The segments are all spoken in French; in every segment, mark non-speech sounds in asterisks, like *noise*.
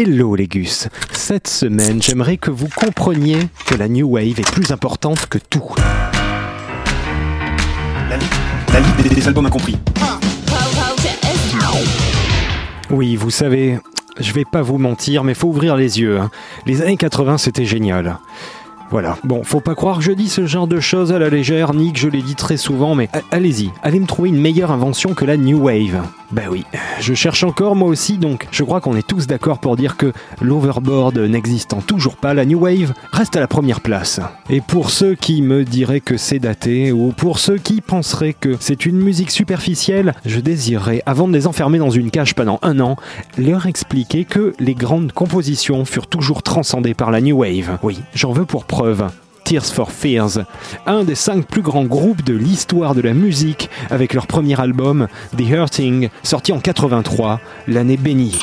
Hello les gus. Cette semaine, j'aimerais que vous compreniez que la New Wave est plus importante que tout. La, li- la liste des, des albums incompris. Oui, vous savez, je vais pas vous mentir, mais faut ouvrir les yeux. hein. Les années 80, c'était génial. Voilà. Bon, faut pas croire que je dis ce genre de choses à la légère, ni que je l'ai dit très souvent, mais allez-y, allez me trouver une meilleure invention que la New Wave. Bah oui, je cherche encore moi aussi, donc je crois qu'on est tous d'accord pour dire que l'overboard n'existant toujours pas, la New Wave reste à la première place. Et pour ceux qui me diraient que c'est daté, ou pour ceux qui penseraient que c'est une musique superficielle, je désirerais, avant de les enfermer dans une cage pendant un an, leur expliquer que les grandes compositions furent toujours transcendées par la New Wave. Oui, j'en veux pour Tears for Fears, un des cinq plus grands groupes de l'histoire de la musique, avec leur premier album, The Hurting, sorti en 83, l'année bénie.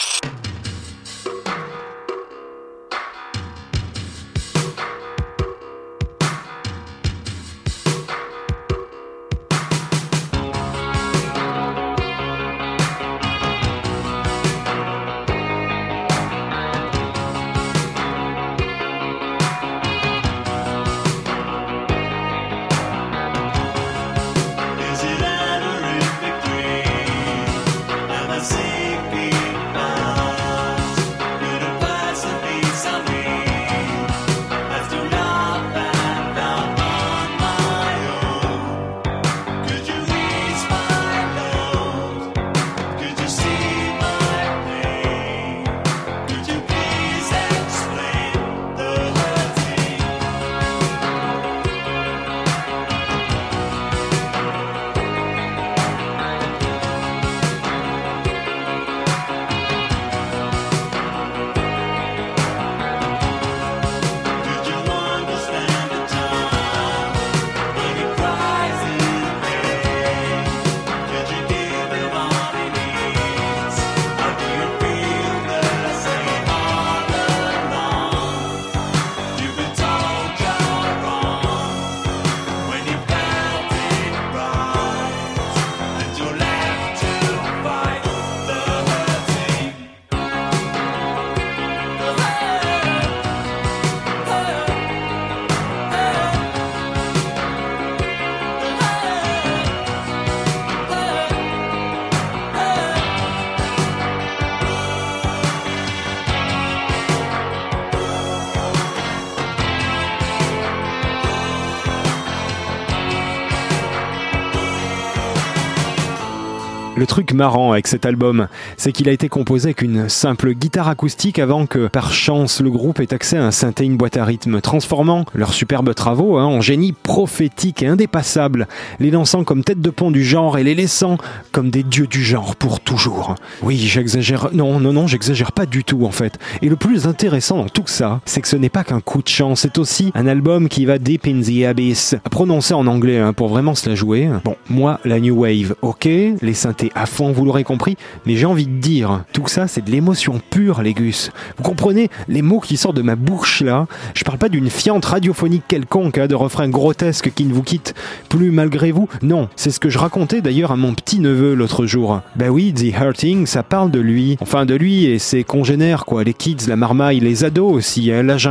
Le truc marrant avec cet album, c'est qu'il a été composé avec une simple guitare acoustique avant que, par chance, le groupe ait accès à un synthé une boîte à rythme, transformant leurs superbes travaux hein, en génie prophétique et indépassable, les lançant comme tête de pont du genre et les laissant comme des dieux du genre pour toujours. Oui, j'exagère. Non, non, non, j'exagère pas du tout en fait. Et le plus intéressant dans tout ça, c'est que ce n'est pas qu'un coup de chance, c'est aussi un album qui va deep in the abyss, à prononcer en anglais hein, pour vraiment se la jouer. Bon, moi, la New Wave, ok, les synthés à fond, vous l'aurez compris, mais j'ai envie de dire, tout ça c'est de l'émotion pure, les gus. Vous comprenez les mots qui sortent de ma bouche là Je parle pas d'une fiente radiophonique quelconque, hein, de refrain grotesque qui ne vous quitte plus malgré vous. Non, c'est ce que je racontais d'ailleurs à mon petit neveu l'autre jour. Bah oui, The Hurting, ça parle de lui. Enfin de lui et ses congénères quoi, les kids, la marmaille, les ados aussi, hein, l'âge.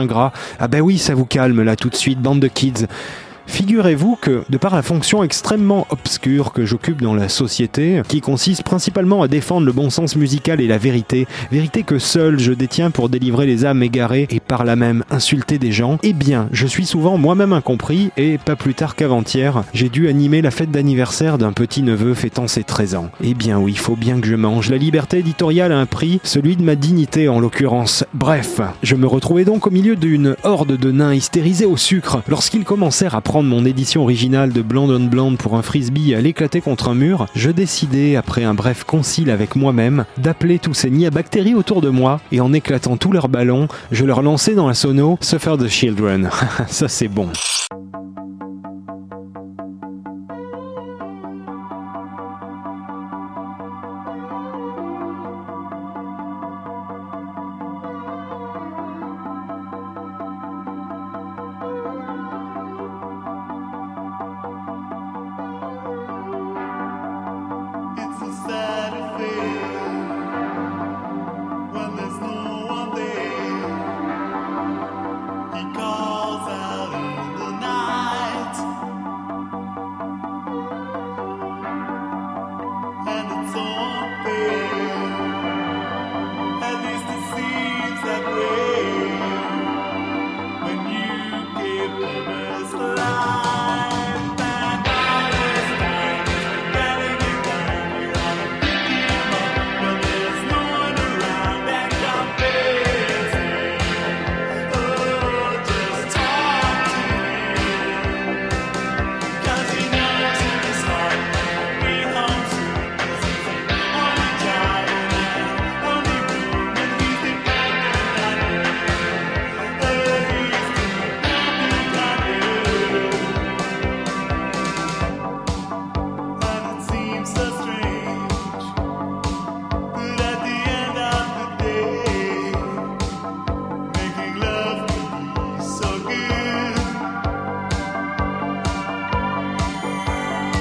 Ah bah oui, ça vous calme là tout de suite, bande de kids. Figurez-vous que, de par la fonction extrêmement obscure que j'occupe dans la société, qui consiste principalement à défendre le bon sens musical et la vérité, vérité que seul je détiens pour délivrer les âmes égarées et par là même insulter des gens, eh bien, je suis souvent moi-même incompris et, pas plus tard qu'avant-hier, j'ai dû animer la fête d'anniversaire d'un petit neveu fêtant ses 13 ans. Eh bien oui, il faut bien que je mange. La liberté éditoriale a un prix, celui de ma dignité en l'occurrence. Bref, je me retrouvais donc au milieu d'une horde de nains hystérisés au sucre lorsqu'ils commencèrent à mon édition originale de Blonde on Blonde pour un frisbee et à l'éclater contre un mur, je décidai, après un bref concile avec moi-même, d'appeler tous ces nids à bactéries autour de moi et en éclatant tous leurs ballons, je leur lançai dans la sono Suffer the Children. *laughs* Ça c'est bon. for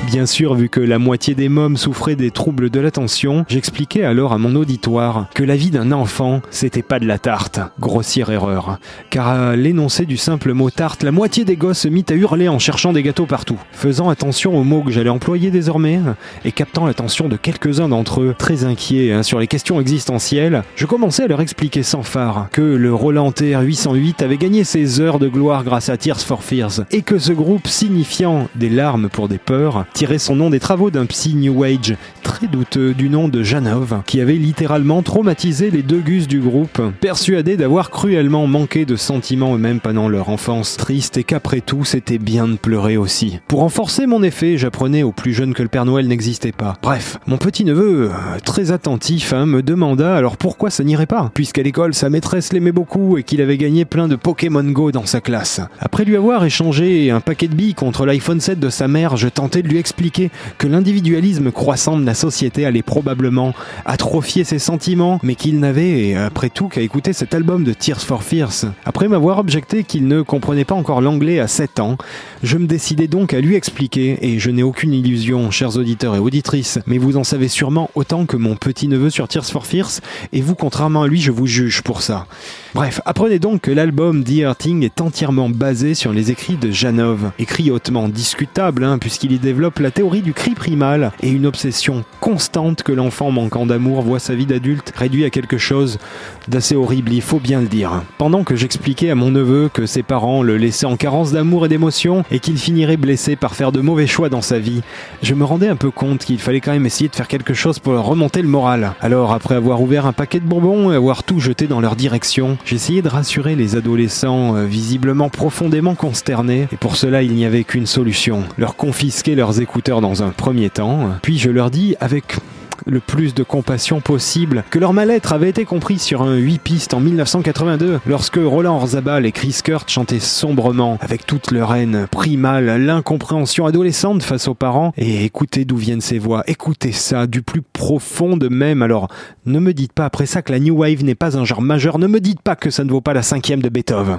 Bien sûr, vu que la moitié des mômes souffraient des troubles de l'attention, j'expliquais alors à mon auditoire que la vie d'un enfant, c'était pas de la tarte. Grossière erreur. Car à l'énoncé du simple mot tarte, la moitié des gosses se mit à hurler en cherchant des gâteaux partout. Faisant attention aux mots que j'allais employer désormais, et captant l'attention de quelques-uns d'entre eux, très inquiets hein, sur les questions existentielles, je commençais à leur expliquer sans phare que le Roland TR-808 avait gagné ses heures de gloire grâce à Tears for Fears, et que ce groupe signifiant des larmes pour des peurs tirait son nom des travaux d'un psy New Age très douteux du nom de Janov, qui avait littéralement traumatisé les deux gus du groupe, persuadés d'avoir cruellement manqué de sentiments eux-mêmes pendant leur enfance triste et qu'après tout c'était bien de pleurer aussi. Pour renforcer mon effet, j'apprenais aux plus jeunes que le Père Noël n'existait pas. Bref, mon petit-neveu, euh, très attentif, hein, me demanda alors pourquoi ça n'irait pas, puisqu'à l'école sa maîtresse l'aimait beaucoup et qu'il avait gagné plein de Pokémon Go dans sa classe. Après lui avoir échangé un paquet de billes contre l'iPhone 7 de sa mère, je tentais de lui expliquer que l'individualisme croissant de la société allait probablement atrophier ses sentiments, mais qu'il n'avait, après tout, qu'à écouter cet album de Tears for Fears. Après m'avoir objecté qu'il ne comprenait pas encore l'anglais à 7 ans, je me décidai donc à lui expliquer, et je n'ai aucune illusion, chers auditeurs et auditrices, mais vous en savez sûrement autant que mon petit-neveu sur Tears for Fears, et vous, contrairement à lui, je vous juge pour ça. Bref, apprenez donc que l'album The Hurting est entièrement basé sur les écrits de Janov, écrits hautement discutables, hein, puisqu'il y développe la théorie du cri primal et une obsession constante que l'enfant manquant d'amour voit sa vie d'adulte réduit à quelque chose d'assez horrible, il faut bien le dire. Pendant que j'expliquais à mon neveu que ses parents le laissaient en carence d'amour et d'émotion et qu'il finirait blessé par faire de mauvais choix dans sa vie, je me rendais un peu compte qu'il fallait quand même essayer de faire quelque chose pour remonter le moral. Alors, après avoir ouvert un paquet de bonbons et avoir tout jeté dans leur direction, j'essayais de rassurer les adolescents euh, visiblement profondément consternés, et pour cela il n'y avait qu'une solution, leur confisquer leurs écouteurs dans un premier temps, puis je leur dis avec le plus de compassion possible, que leur mal-être avait été compris sur un 8 pistes en 1982, lorsque Roland Orzabal et Chris Kurt chantaient sombrement, avec toute leur haine primale, l'incompréhension adolescente face aux parents, et écoutez d'où viennent ces voix, écoutez ça, du plus profond de même, alors ne me dites pas après ça que la New Wave n'est pas un genre majeur, ne me dites pas que ça ne vaut pas la cinquième de Beethoven.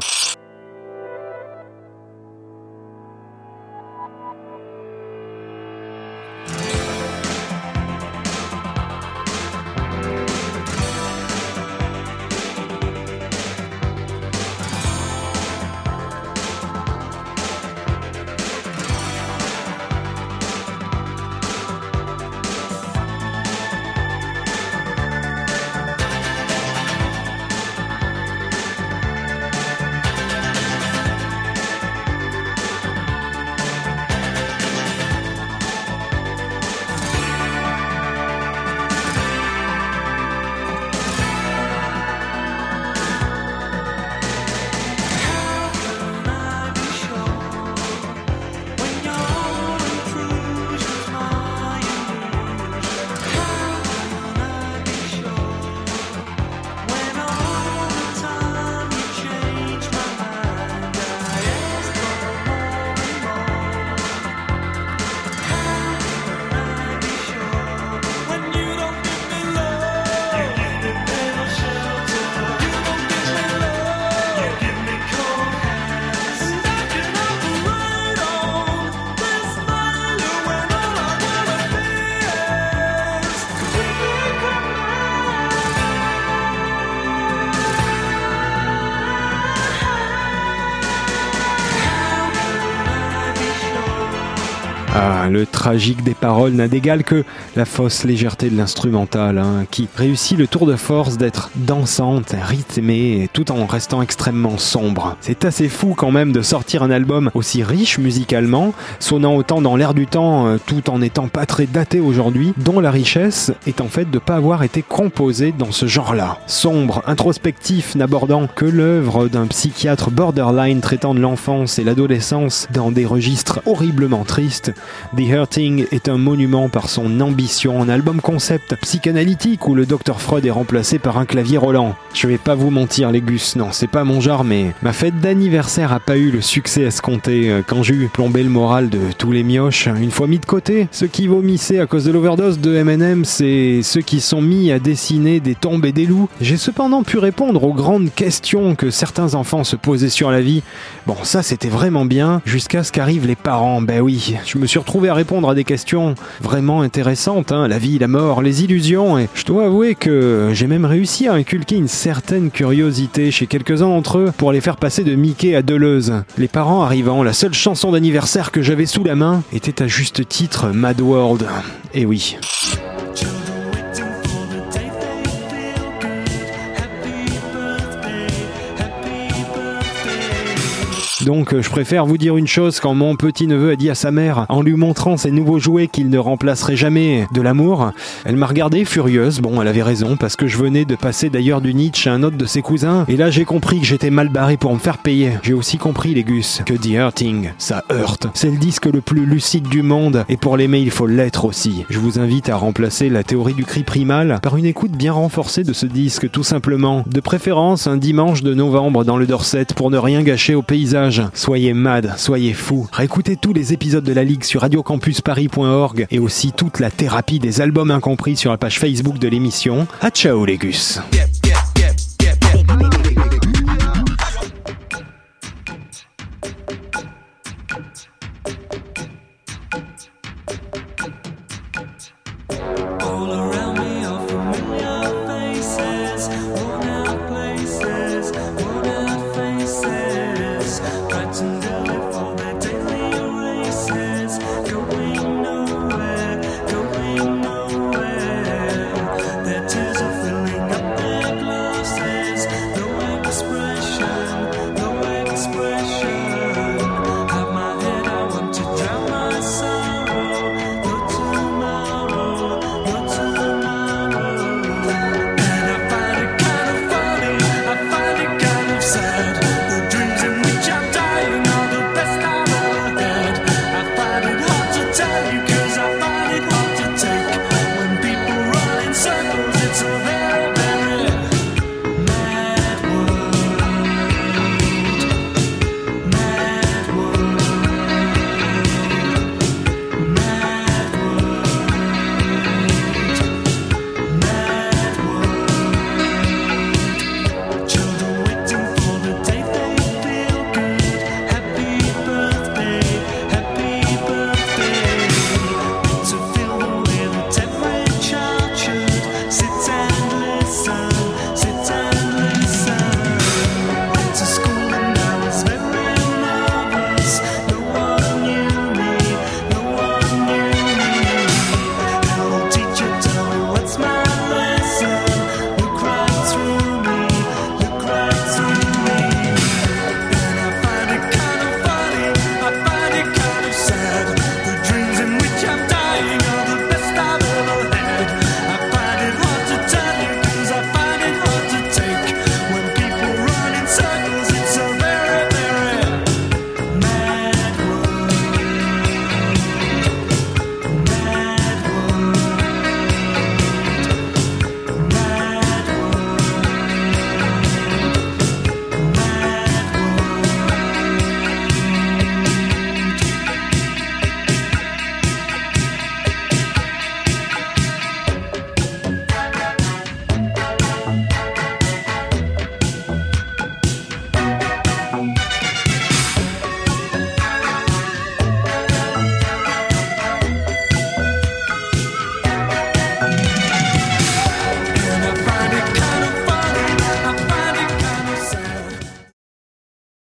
Ah, le tragique des paroles n'a d'égal que la fausse légèreté de l'instrumental, hein, qui réussit le tour de force d'être dansante, rythmée, tout en restant extrêmement sombre. C'est assez fou quand même de sortir un album aussi riche musicalement, sonnant autant dans l'air du temps, euh, tout en étant pas très daté aujourd'hui, dont la richesse est en fait de pas avoir été composé dans ce genre-là. Sombre, introspectif, n'abordant que l'œuvre d'un psychiatre borderline traitant de l'enfance et l'adolescence dans des registres horriblement tristes, The Hurting est un monument par son ambition, un album concept psychanalytique où le Dr Freud est remplacé par un clavier Roland. Je vais pas vous mentir les gus, non, c'est pas mon genre, mais ma fête d'anniversaire a pas eu le succès escompté euh, quand j'ai eu plombé le moral de tous les mioches. Une fois mis de côté, ceux qui vomissaient à cause de l'overdose de M&M, c'est ceux qui sont mis à dessiner des tombes et des loups. J'ai cependant pu répondre aux grandes questions que certains enfants se posaient sur la vie. Bon, ça c'était vraiment bien, jusqu'à ce qu'arrivent les parents. Ben oui, je me suis suis retrouvé à répondre à des questions vraiment intéressantes, hein, la vie, la mort, les illusions, et je dois avouer que j'ai même réussi à inculquer une certaine curiosité chez quelques-uns d'entre eux pour les faire passer de Mickey à Deleuze. Les parents arrivant, la seule chanson d'anniversaire que j'avais sous la main était à juste titre Mad World. Et oui. Donc euh, je préfère vous dire une chose quand mon petit-neveu a dit à sa mère, en lui montrant ses nouveaux jouets qu'il ne remplacerait jamais de l'amour, elle m'a regardé furieuse, bon elle avait raison, parce que je venais de passer d'ailleurs du Nietzsche à un autre de ses cousins, et là j'ai compris que j'étais mal barré pour me faire payer. J'ai aussi compris les gus, que The Hurting, ça heurte. C'est le disque le plus lucide du monde, et pour l'aimer il faut l'être aussi. Je vous invite à remplacer la théorie du cri primal par une écoute bien renforcée de ce disque, tout simplement. De préférence un dimanche de novembre dans le Dorset pour ne rien gâcher au paysage. Soyez mad, soyez fous. Réécoutez tous les épisodes de la Ligue sur radiocampusparis.org et aussi toute la thérapie des albums incompris sur la page Facebook de l'émission. À ciao les gus.